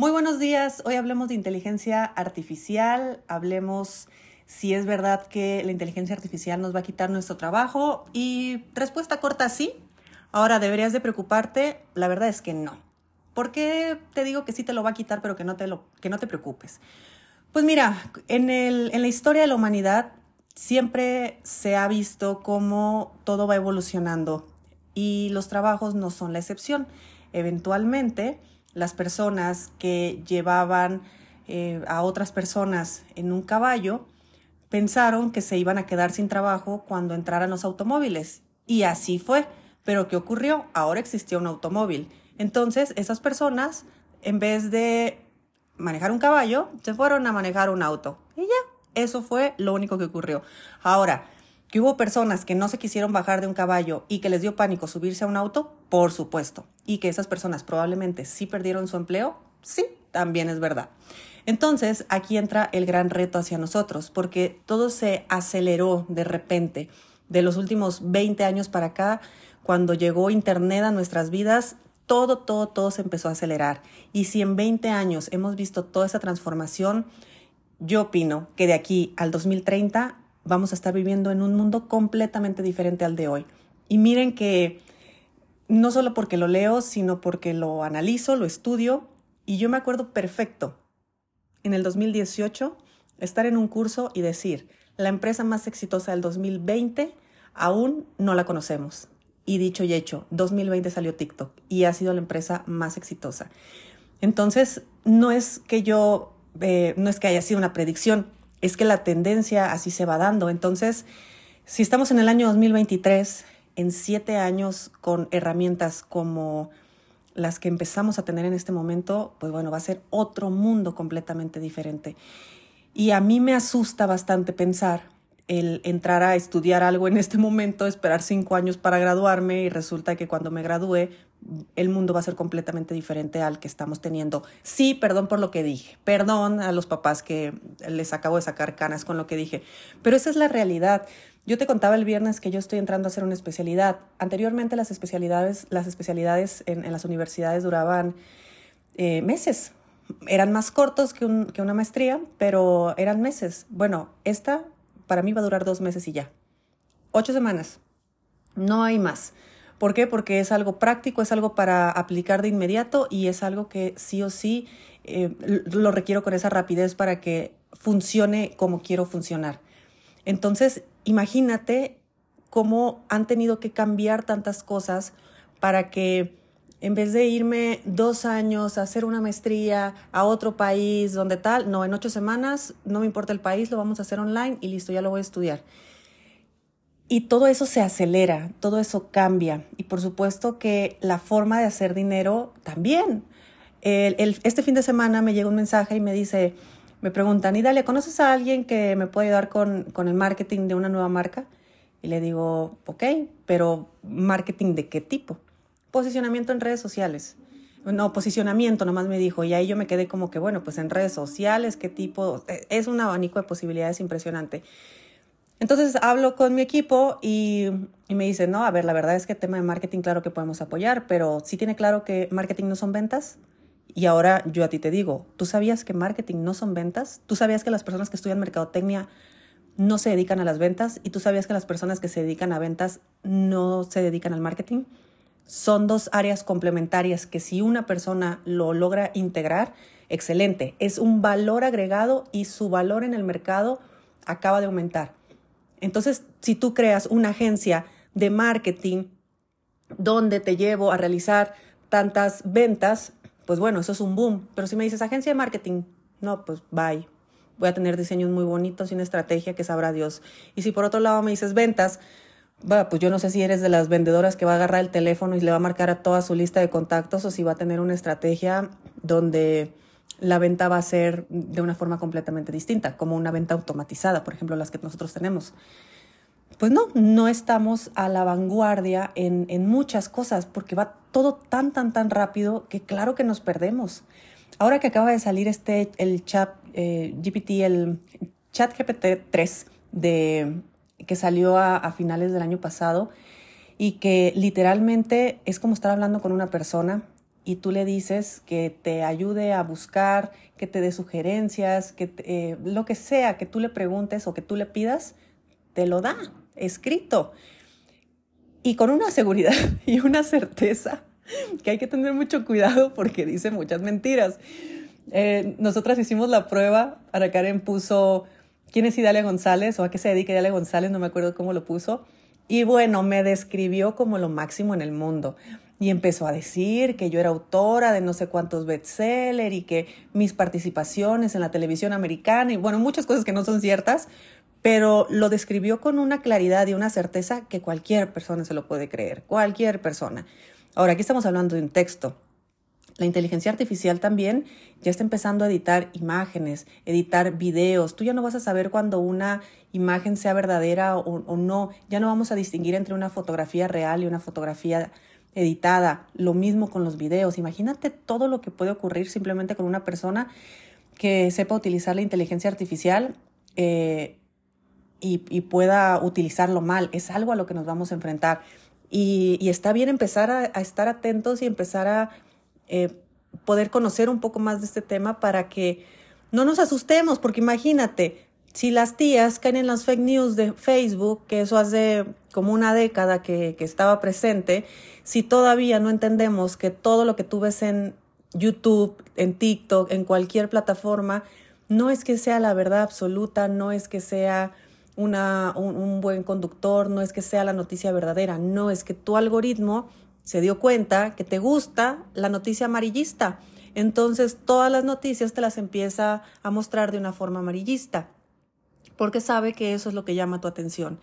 Muy buenos días. Hoy hablemos de inteligencia artificial. Hablemos si es verdad que la inteligencia artificial nos va a quitar nuestro trabajo. Y respuesta corta, sí. Ahora, ¿deberías de preocuparte? La verdad es que no. ¿Por qué te digo que sí te lo va a quitar, pero que no te, lo, que no te preocupes? Pues mira, en, el, en la historia de la humanidad siempre se ha visto cómo todo va evolucionando y los trabajos no son la excepción. Eventualmente, las personas que llevaban eh, a otras personas en un caballo pensaron que se iban a quedar sin trabajo cuando entraran los automóviles. Y así fue. Pero ¿qué ocurrió? Ahora existía un automóvil. Entonces, esas personas, en vez de manejar un caballo, se fueron a manejar un auto. Y ya, eso fue lo único que ocurrió. Ahora, ¿Que hubo personas que no se quisieron bajar de un caballo y que les dio pánico subirse a un auto? Por supuesto. ¿Y que esas personas probablemente sí perdieron su empleo? Sí, también es verdad. Entonces, aquí entra el gran reto hacia nosotros, porque todo se aceleró de repente. De los últimos 20 años para acá, cuando llegó Internet a nuestras vidas, todo, todo, todo se empezó a acelerar. Y si en 20 años hemos visto toda esa transformación, yo opino que de aquí al 2030 vamos a estar viviendo en un mundo completamente diferente al de hoy. Y miren que no solo porque lo leo, sino porque lo analizo, lo estudio, y yo me acuerdo perfecto en el 2018 estar en un curso y decir, la empresa más exitosa del 2020 aún no la conocemos. Y dicho y hecho, 2020 salió TikTok y ha sido la empresa más exitosa. Entonces, no es que yo, eh, no es que haya sido una predicción, es que la tendencia así se va dando. Entonces, si estamos en el año 2023, en siete años con herramientas como las que empezamos a tener en este momento, pues bueno, va a ser otro mundo completamente diferente. Y a mí me asusta bastante pensar el entrar a estudiar algo en este momento, esperar cinco años para graduarme y resulta que cuando me gradúe el mundo va a ser completamente diferente al que estamos teniendo. Sí, perdón por lo que dije, perdón a los papás que les acabo de sacar canas con lo que dije, pero esa es la realidad. Yo te contaba el viernes que yo estoy entrando a hacer una especialidad. Anteriormente las especialidades, las especialidades en, las universidades duraban eh, meses. Eran más cortos que, que una maestría, pero eran meses. Bueno, esta para mí va a durar dos meses y ya. Ocho semanas. No hay más. ¿Por qué? Porque es algo práctico, es algo para aplicar de inmediato y es algo que sí o sí eh, lo requiero con esa rapidez para que funcione como quiero funcionar. Entonces, imagínate cómo han tenido que cambiar tantas cosas para que en vez de irme dos años a hacer una maestría a otro país, donde tal, no, en ocho semanas, no me importa el país, lo vamos a hacer online y listo, ya lo voy a estudiar. Y todo eso se acelera, todo eso cambia. Y por supuesto que la forma de hacer dinero también. este fin de semana me llega un mensaje y me dice, me preguntan, y Dalia, ¿conoces a alguien que me puede ayudar con, con el marketing de una nueva marca? Y le digo, ok, pero ¿marketing de qué tipo? Posicionamiento en redes sociales. No, posicionamiento nomás me dijo. Y ahí yo me quedé como que, bueno, pues en redes sociales, ¿qué tipo? Es un abanico de posibilidades impresionante. Entonces hablo con mi equipo y, me dice, no, a ver, la verdad es que el tema de marketing, claro que podemos apoyar, pero sí tiene claro que marketing no son ventas. Y ahora yo a ti te digo, ¿tú sabías que marketing no son ventas? ¿Tú sabías que las personas que estudian mercadotecnia no se dedican a las ventas? ¿Y tú sabías que las personas que se dedican a ventas no se dedican al marketing? Son dos áreas complementarias que si una persona lo logra integrar, excelente. Es un valor agregado y su valor en el mercado acaba de aumentar. Entonces, si tú creas una agencia de marketing donde te llevo a realizar tantas ventas, pues bueno, eso es un boom. Pero si me dices agencia de marketing, no, pues bye. Voy a tener diseños muy bonitos y una estrategia que sabrá Dios. Y si por otro lado me dices ventas, pues yo no sé si eres de las vendedoras que va a agarrar el teléfono y le va a marcar a toda su lista de contactos o si va a tener una estrategia donde la venta va a ser de una forma completamente distinta, como una venta automatizada, por ejemplo, las que nosotros tenemos. Pues no, no estamos a la vanguardia en, muchas cosas porque va todo tan, tan, tan rápido que claro que nos perdemos. Ahora que acaba de salir este, el chat eh, GPT, el chat GPT 3 de, que salió a finales del año pasado y que literalmente es como estar hablando con una persona y tú le dices que te ayude a buscar, que te dé sugerencias, que eh, lo que sea que tú le preguntes o que tú le pidas, te lo da escrito. Y con una seguridad y una certeza que hay que tener mucho cuidado porque dice muchas mentiras. Eh, nosotras hicimos la prueba, Ana Karen puso quién es Idalia González o a qué se dedica Idalia González, no me acuerdo cómo lo puso. Y bueno, me describió como lo máximo en el mundo. Y empezó a decir que yo era autora de no sé cuántos bestsellers y que mis participaciones en la televisión americana y bueno, muchas cosas que no son ciertas, pero lo describió con una claridad y una certeza que cualquier persona se lo puede creer, cualquier persona. Ahora, aquí estamos hablando de un texto. La inteligencia artificial también ya está empezando a editar imágenes, editar videos. Tú ya no vas a saber cuando una imagen sea verdadera o, no. Ya no vamos a distinguir entre una fotografía real y una fotografía editada. Lo mismo con los videos. Imagínate todo lo que puede ocurrir simplemente con una persona que sepa utilizar la inteligencia artificial eh, y, pueda utilizarlo mal. Es algo a lo que nos vamos a enfrentar. Y, está bien empezar a, estar atentos y empezar a eh, poder conocer un poco más de este tema para que no nos asustemos, porque imagínate, si las tías caen en las fake news de Facebook, que eso hace como una década que, estaba presente, si todavía no entendemos que todo lo que tú ves en YouTube, en TikTok, en cualquier plataforma, no es que sea la verdad absoluta, no es que sea una, un, buen conductor, no es que sea la noticia verdadera, no es que tu algoritmo se dio cuenta que te gusta la noticia amarillista. Entonces todas las noticias te las empieza a mostrar de una forma amarillista, porque sabe que eso es lo que llama tu atención.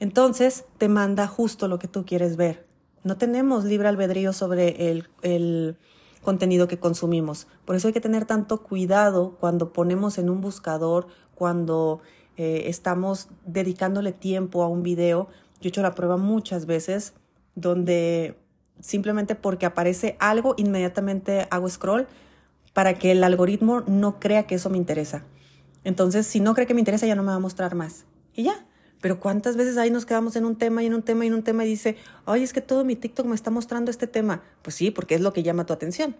Entonces te manda justo lo que tú quieres ver. No tenemos libre albedrío sobre el, contenido que consumimos. Por eso hay que tener tanto cuidado cuando ponemos en un buscador, cuando eh, estamos dedicándole tiempo a un video. Yo he hecho la prueba muchas veces donde simplemente porque aparece algo, inmediatamente hago scroll para que el algoritmo no crea que eso me interesa. Entonces, si no cree que me interesa, ya no me va a mostrar más. Y ya. Pero cuántas veces ahí nos quedamos en un tema y en un tema y en un tema y dice, ay, es que todo mi TikTok me está mostrando este tema. Pues sí, porque es lo que llama tu atención.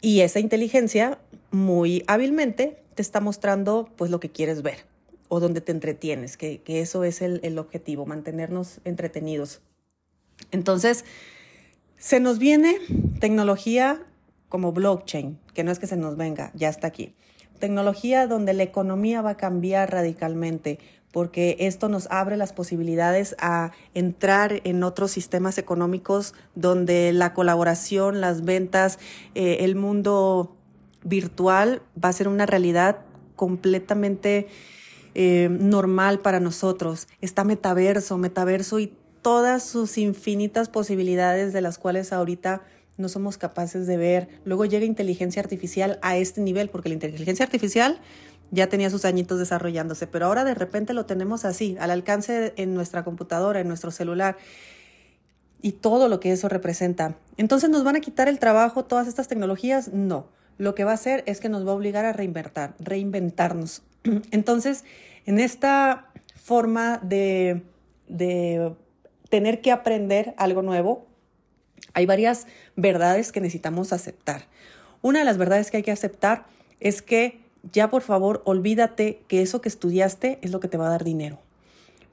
Y esa inteligencia muy hábilmente te está mostrando pues lo que quieres ver o donde te entretienes, que, eso es el, objetivo, mantenernos entretenidos. Entonces, se nos viene tecnología como blockchain, que no es que se nos venga, ya está aquí. Tecnología donde la economía va a cambiar radicalmente, porque esto nos abre las posibilidades a entrar en otros sistemas económicos donde la colaboración, las ventas, eh, el mundo virtual va a ser una realidad completamente eh, normal para nosotros. Está metaverso, metaverso y todas sus infinitas posibilidades de las cuales ahorita no somos capaces de ver. Luego llega inteligencia artificial a este nivel, porque la inteligencia artificial ya tenía sus añitos desarrollándose, pero ahora de repente lo tenemos así, al alcance en nuestra computadora, en nuestro celular y todo lo que eso representa. Entonces, ¿nos van a quitar el trabajo todas estas tecnologías? No. Lo que va a hacer es que nos va a obligar a reinventar, reinventarnos. Entonces, en esta forma de, tener que aprender algo nuevo, hay varias verdades que necesitamos aceptar. Una de las verdades que hay que aceptar es que ya por favor olvídate que eso que estudiaste es lo que te va a dar dinero.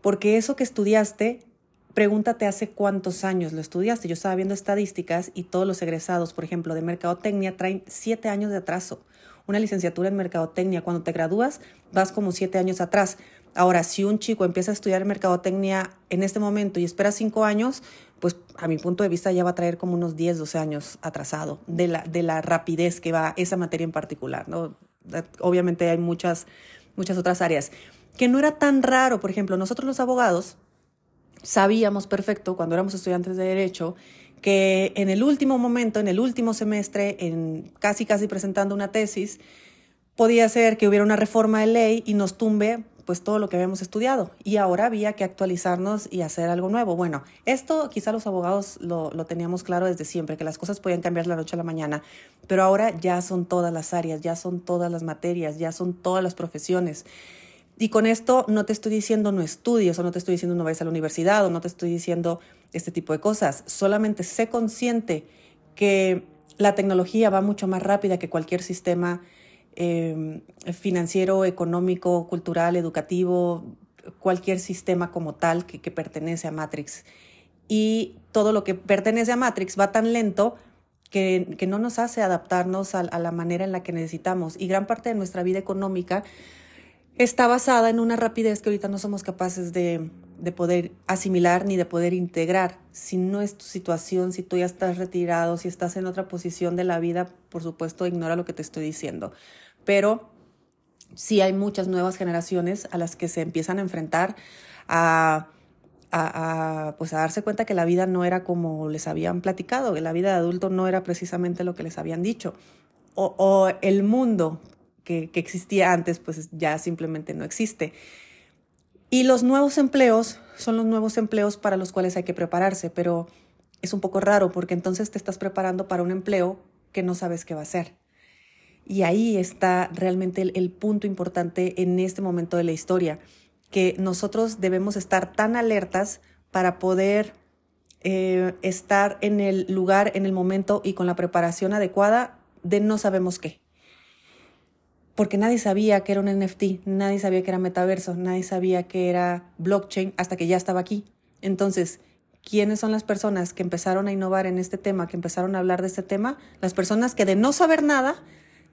Porque eso que estudiaste, pregúntate hace cuántos años lo estudiaste. Yo estaba viendo estadísticas y todos los egresados, por ejemplo, de mercadotecnia, traen siete años de atraso una licenciatura en mercadotecnia, cuando te gradúas vas como siete años atrás. Ahora, si un chico empieza a estudiar mercadotecnia en este momento y espera cinco años, pues a mi punto de vista ya va a traer como unos 10, 12 años atrasado de la, de la rapidez que va esa materia en particular. ¿no? Obviamente hay muchas, muchas otras áreas. Que no era tan raro, por ejemplo, nosotros los abogados sabíamos perfecto cuando éramos estudiantes de derecho que en el último momento, en el último semestre, en casi casi presentando una tesis, podía ser que hubiera una reforma de ley y nos tumbe pues todo lo que habíamos estudiado y ahora había que actualizarnos y hacer algo nuevo. Bueno, esto quizá los abogados lo, lo, teníamos claro desde siempre, que las cosas podían cambiar la noche a la mañana, pero ahora ya son todas las áreas, ya son todas las materias, ya son todas las profesiones. Y con esto no te estoy diciendo no estudies o no te estoy diciendo no vayas a la universidad o no te estoy diciendo este tipo de cosas. Solamente sé consciente que la tecnología va mucho más rápida que cualquier sistema eh, financiero, económico, cultural, educativo, cualquier sistema como tal que, que pertenece a Matrix. Y todo lo que pertenece a Matrix va tan lento que, que no nos hace adaptarnos a, a, la manera en la que necesitamos. Y gran parte de nuestra vida económica está basada en una rapidez que ahorita no somos capaces de, de poder asimilar ni de poder integrar. Si no es tu situación, si tú ya estás retirado, si estás en otra posición de la vida, por supuesto, ignora lo que te estoy diciendo. Pero sí hay muchas nuevas generaciones a las que se empiezan a enfrentar a, pues a darse cuenta que la vida no era como les habían platicado, que la vida de adulto no era precisamente lo que les habían dicho. O, o el mundo que, que existía antes, pues ya simplemente no existe. Y los nuevos empleos son los nuevos empleos para los cuales hay que prepararse, pero es un poco raro porque entonces te estás preparando para un empleo que no sabes qué va a ser. Y ahí está realmente el, punto importante en este momento de la historia, que nosotros debemos estar tan alertas para poder eh, estar en el lugar, en el momento y con la preparación adecuada de no sabemos qué porque nadie sabía que era un NFT, nadie sabía que era metaverso, nadie sabía que era blockchain hasta que ya estaba aquí. Entonces, ¿quiénes son las personas que empezaron a innovar en este tema, que empezaron a hablar de este tema? Las personas que de no saber nada,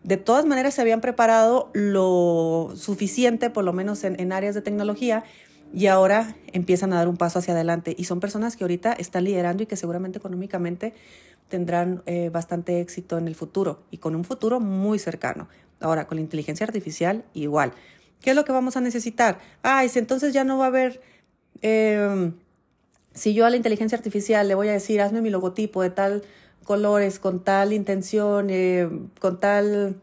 de todas maneras se habían preparado lo suficiente, por lo menos en, áreas de tecnología, y ahora empiezan a dar un paso hacia adelante. Y son personas que ahorita están liderando y que seguramente económicamente tendrán eh, bastante éxito en el futuro y con un futuro muy cercano. Ahora, con la inteligencia artificial, igual. ¿Qué es lo que vamos a necesitar? Ay, si entonces ya no va a haber... Eh, si yo a la inteligencia artificial le voy a decir, hazme mi logotipo de tal colores, con tal intención, eh, con tal,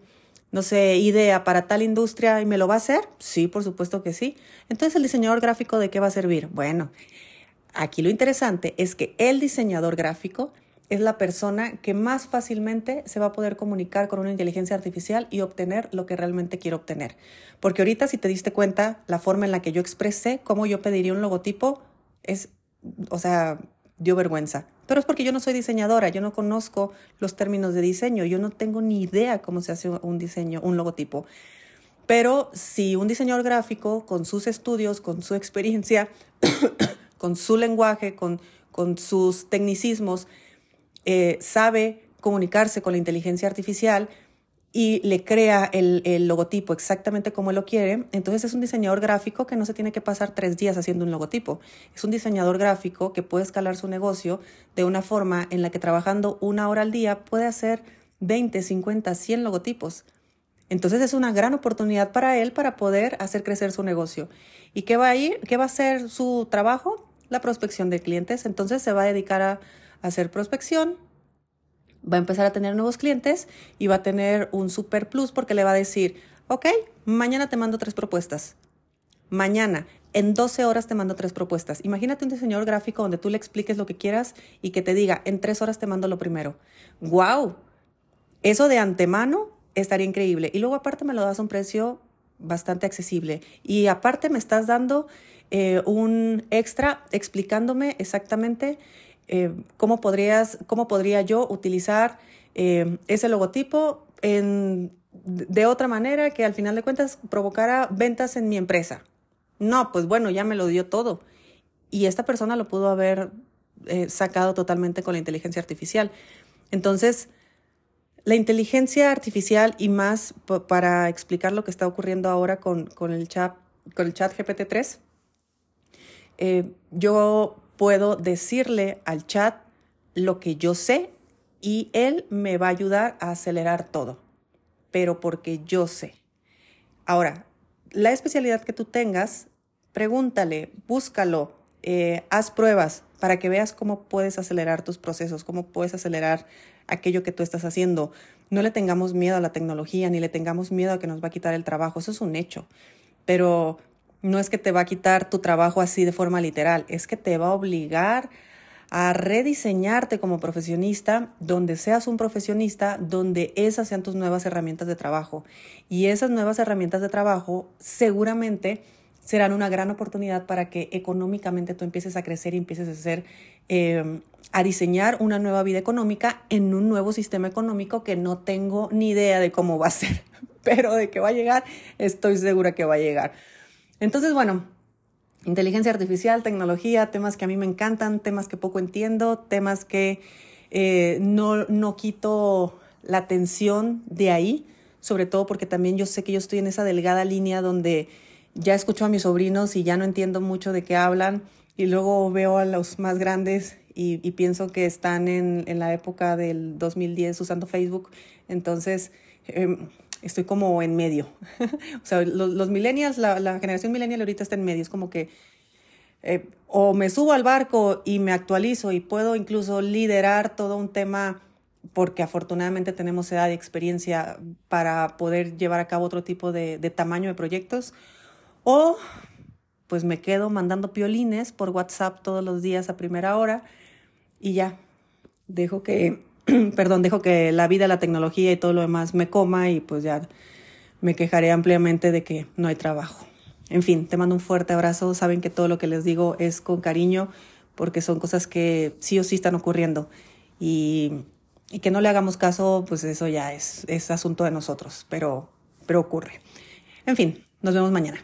no sé, idea para tal industria, ¿y me lo va a hacer? Sí, por supuesto que sí. Entonces, ¿el diseñador gráfico de qué va a servir? Bueno, aquí lo interesante es que el diseñador gráfico es la persona que más fácilmente se va a poder comunicar con una inteligencia artificial y obtener lo que realmente quiere obtener. Porque ahorita si te diste cuenta, la forma en la que yo expresé cómo yo pediría un logotipo es, o sea, dio vergüenza. Pero es porque yo no soy diseñadora, yo no conozco los términos de diseño, yo no tengo ni idea cómo se hace un diseño, un logotipo. Pero si un diseñador gráfico, con sus estudios, con su experiencia, con su lenguaje, con, con sus tecnicismos, eh, sabe comunicarse con la inteligencia artificial y le crea el, el, logotipo exactamente como lo quiere, entonces es un diseñador gráfico que no se tiene que pasar tres días haciendo un logotipo. Es un diseñador gráfico que puede escalar su negocio de una forma en la que trabajando una hora al día puede hacer 20, 50, 100 logotipos. Entonces es una gran oportunidad para él para poder hacer crecer su negocio. ¿Y qué va a ir? ¿Qué va a ser su trabajo? La prospección de clientes. Entonces se va a dedicar a hacer prospección, va a empezar a tener nuevos clientes y va a tener un super plus porque le va a decir, ok, mañana te mando tres propuestas. Mañana, en 12 horas te mando tres propuestas. Imagínate un diseñador gráfico donde tú le expliques lo que quieras y que te diga, en tres horas te mando lo primero. ¡Wow! Eso de antemano estaría increíble. Y luego aparte me lo das a un precio bastante accesible. Y aparte me estás dando eh, un extra explicándome exactamente eh, ¿cómo, podrías, ¿cómo podría yo utilizar eh, ese logotipo de otra manera que al final de cuentas provocara ventas en mi empresa? No, pues bueno, ya me lo dio todo. Y esta persona lo pudo haber eh, sacado totalmente con la inteligencia artificial. Entonces, la inteligencia artificial y más para explicar lo que está ocurriendo ahora con, con el, chat, con el chat GPT-3, eh, yo puedo decirle al chat lo que yo sé y él me va a ayudar a acelerar todo, pero porque yo sé. Ahora, la especialidad que tú tengas, pregúntale, búscalo, eh, haz pruebas para que veas cómo puedes acelerar tus procesos, cómo puedes acelerar aquello que tú estás haciendo. No le tengamos miedo a la tecnología, ni le tengamos miedo a que nos va a quitar el trabajo, eso es un hecho. Pero no es que te va a quitar tu trabajo así de forma literal, es que te va a obligar a rediseñarte como profesionista, donde seas un profesionista, donde esas sean tus nuevas herramientas de trabajo. Y esas nuevas herramientas de trabajo seguramente serán una gran oportunidad para que económicamente tú empieces a crecer y empieces a hacer, em, a diseñar una nueva vida económica en un nuevo sistema económico que no tengo ni idea de cómo va a ser, pero de que va a llegar, estoy segura que va a llegar. Entonces, bueno, inteligencia artificial, tecnología, temas que a mí me encantan, temas que poco entiendo, temas que eh, no, no quito la atención de ahí, sobre todo porque también yo sé que yo estoy en esa delgada línea donde ya escucho a mis sobrinos y ya no entiendo mucho de qué hablan y luego veo a los más grandes y, pienso que están en, en, la época del 2010 usando Facebook. Entonces, em, estoy como en medio. o sea, los, millennials, la, generación millennial ahorita está en medio. Es como que eh, o me subo al barco y me actualizo y puedo incluso liderar todo un tema porque afortunadamente tenemos edad y experiencia para poder llevar a cabo otro tipo de, de tamaño de proyectos. O pues me quedo mandando piolines por WhatsApp todos los días a primera hora y ya, dejo que perdón, dejo que la vida, la tecnología y todo lo demás me coma y pues ya me quejaré ampliamente de que no hay trabajo. En fin, te mando un fuerte abrazo. Saben que todo lo que les digo es con cariño porque son cosas que sí o sí están ocurriendo y, y que no le hagamos caso, pues eso ya es, es asunto de nosotros, pero, pero ocurre. En fin, nos vemos mañana.